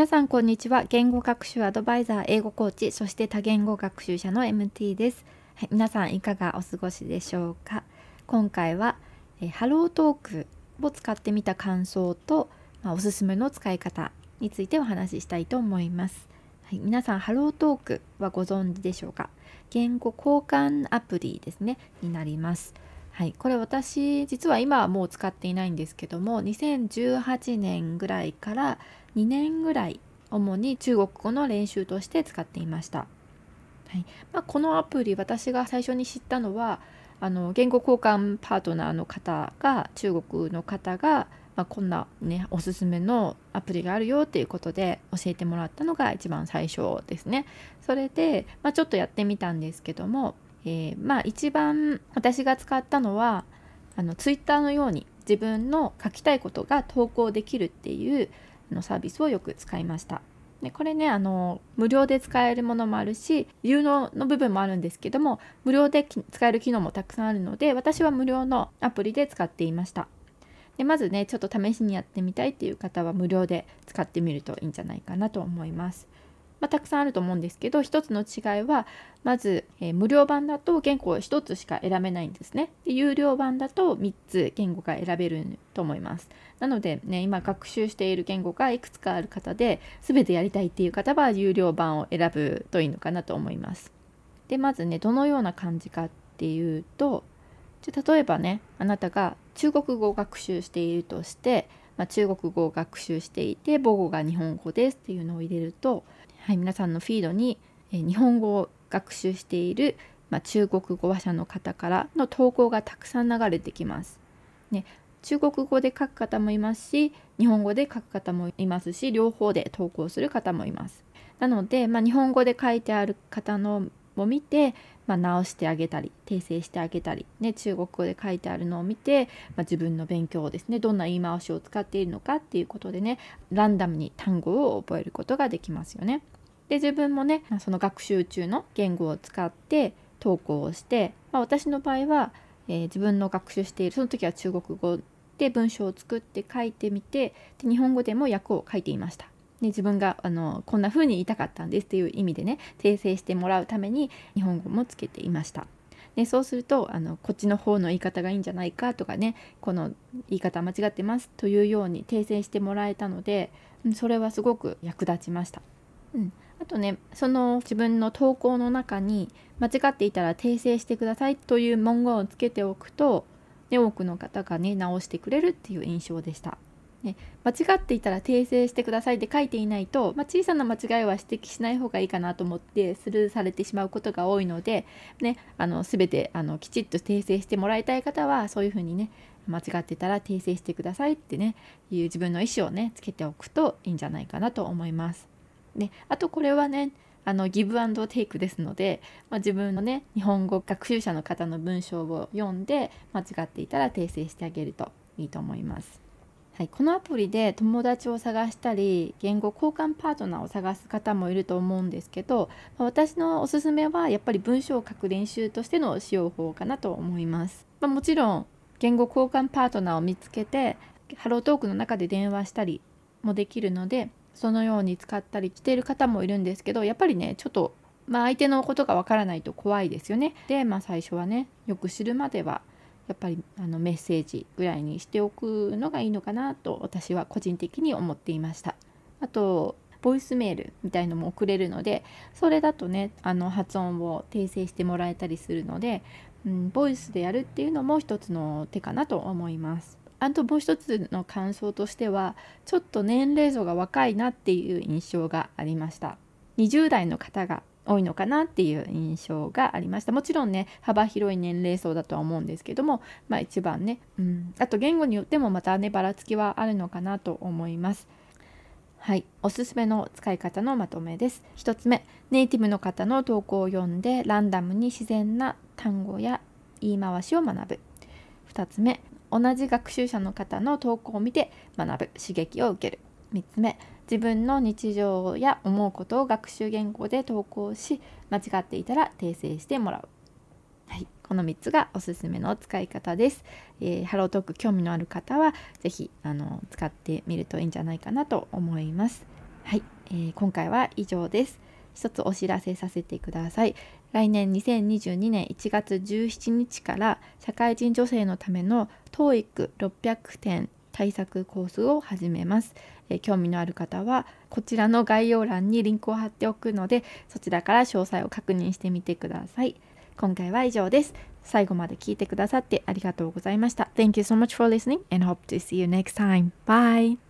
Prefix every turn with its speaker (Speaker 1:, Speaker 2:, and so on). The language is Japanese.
Speaker 1: 皆さんこんにちは。言語学習アドバイザー英語コーチそして多言語学習者の MT です、はい、皆さんいかがお過ごしでしょうか？今回はえハロートークを使ってみた感想と、まあ、おすすめの使い方についてお話ししたいと思います、はい、皆さんハロートークはご存知でしょうか？言語交換アプリですねになります。はい、これ私実は今はもう使っていないんですけども2018年ぐらいから2年ぐらい主に中国語の練習として使っていました。はいまあ、このアプリ私が最初に知ったのはあの言語交換パートナーの方が中国の方が、まあ、こんなねおすすめのアプリがあるよっていうことで教えてもらったのが一番最初ですね。それで、まあ、ちょっとやってみたんですけども、えー、まあ一番私が使ったのはあのツイッターのように自分の書きたいことが投稿できるっていうのサービスをよく使いました。でこれねあの無料で使えるものもあるし有能の部分もあるんですけども無料で使える機能もたくさんあるので私は無料のアプリで使っていましたでまずねちょっと試しにやってみたいっていう方は無料で使ってみるといいんじゃないかなと思いますまあ、たくさんあると思うんですけど一つの違いはまず、えー、無料版だと言語を1つしか選べないんですね。で有料版だと3つ言語が選べると思います。なのでね今学習している言語がいくつかある方で全てやりたいっていう方は有料版を選ぶといいのかなと思います。でまずねどのような感じかっていうとじゃ例えばねあなたが中国語を学習しているとして、まあ、中国語を学習していて母語が日本語ですっていうのを入れるとはい、皆さんのフィードに、え日本語を学習している、まあ、中国語話者の方からの投稿がたくさん流れてきます。ね、中国語で書く方もいますし日本語で書く方もいますし両方で投稿する方もいます。なので、まあ、日本語で書いてある方のを見て、まあ、直してあげたり訂正してあげたり、ね、中国語で書いてあるのを見て、まあ、自分の勉強をですねどんな言い回しを使っているのかっていうことでねランダムに単語を覚えることができますよね。で自分もねその学習中の言語を使って投稿をして、まあ、私の場合は、えー、自分の学習しているその時は中国語で文章を作って書いてみてで日本語でも訳を書いていました。ね、自分があのこんな風に言いたかったんですっていう意味でね訂正してもらうために日本語もつけていました。でそうするとあのこっちの方の言い方がいいんじゃないかとかねこの言い方間違ってますというように訂正してもらえたのでそれはすごく役立ちました。うん、あとねその自分の投稿の中に間違っていたら訂正してくださいという文言をつけておくと、ね、多くの方がね直してくれるっていう印象でした。ね、間違っていたら訂正してくださいって書いていないと、まあ、小さな間違いは指摘しない方がいいかなと思ってスルーされてしまうことが多いので、ね、あの全てあのきちっと訂正してもらいたい方はそういうふうにね間違ってたら訂正してくださいってねいう自分の意思をねつけておくといいんじゃないかなと思います。であとこれはねあのギブアンドテイクですので、まあ、自分のね日本語学習者の方の文章を読んで間違っていたら訂正してあげるといいと思います。はい、このアプリで友達を探したり言語交換パートナーを探す方もいると思うんですけど私のおすすめはやっぱり文章を書く練習としての使用法かなと思います、まあ、もちろん言語交換パートナーを見つけてハロートークの中で電話したりもできるのでそのように使ったりしている方もいるんですけどやっぱりねちょっとまあ相手のことがわからないと怖いですよね。でまあ最初はねよく知るまではやっぱりあのメッセージぐらいにしておくのがいいのかなと私は個人的に思っていました。あとボイスメールみたいのも送れるのでそれだとねあの発音を訂正してもらえたりするので、うん、ボイスでやるっていうのも一つの手かなと思います。あともう一つの感想としてはちょっと年齢層が若いなっていう印象がありました。20代の方が多いのかなっていう印象がありました。もちろんね幅広い年齢層だとは思うんですけどもまあ一番ね、うん、あと言語によってもまたねばらつきはあるのかなと思います。はい。おすすめの使い方のまとめです。1つ目ネイティブの方の投稿を読んでランダムに自然な単語や言い回しを学ぶ。2つ目同じ学習者の方の投稿を見て学ぶ。刺激を受ける。3つ目自分の日常や思うことを学習言語で投稿し間違っていたら訂正してもらう、はい、この3つがおすすめの使い方です、えー、ハロートーク興味のある方は是非あの使ってみるといいんじゃないかなと思いますはい、えー、今回は以上です。一つお知らせさせてください。来年2022年1月17日から社会人女性のための TOEIC600 点対策コースを始めます、えー、興味のある方はこちらの概要欄にリンクを貼っておくのでそちらから詳細を確認してみてください今回は以上です最後まで聞いてくださってありがとうございました Thank you so much for listening and hope to see you next time. Bye!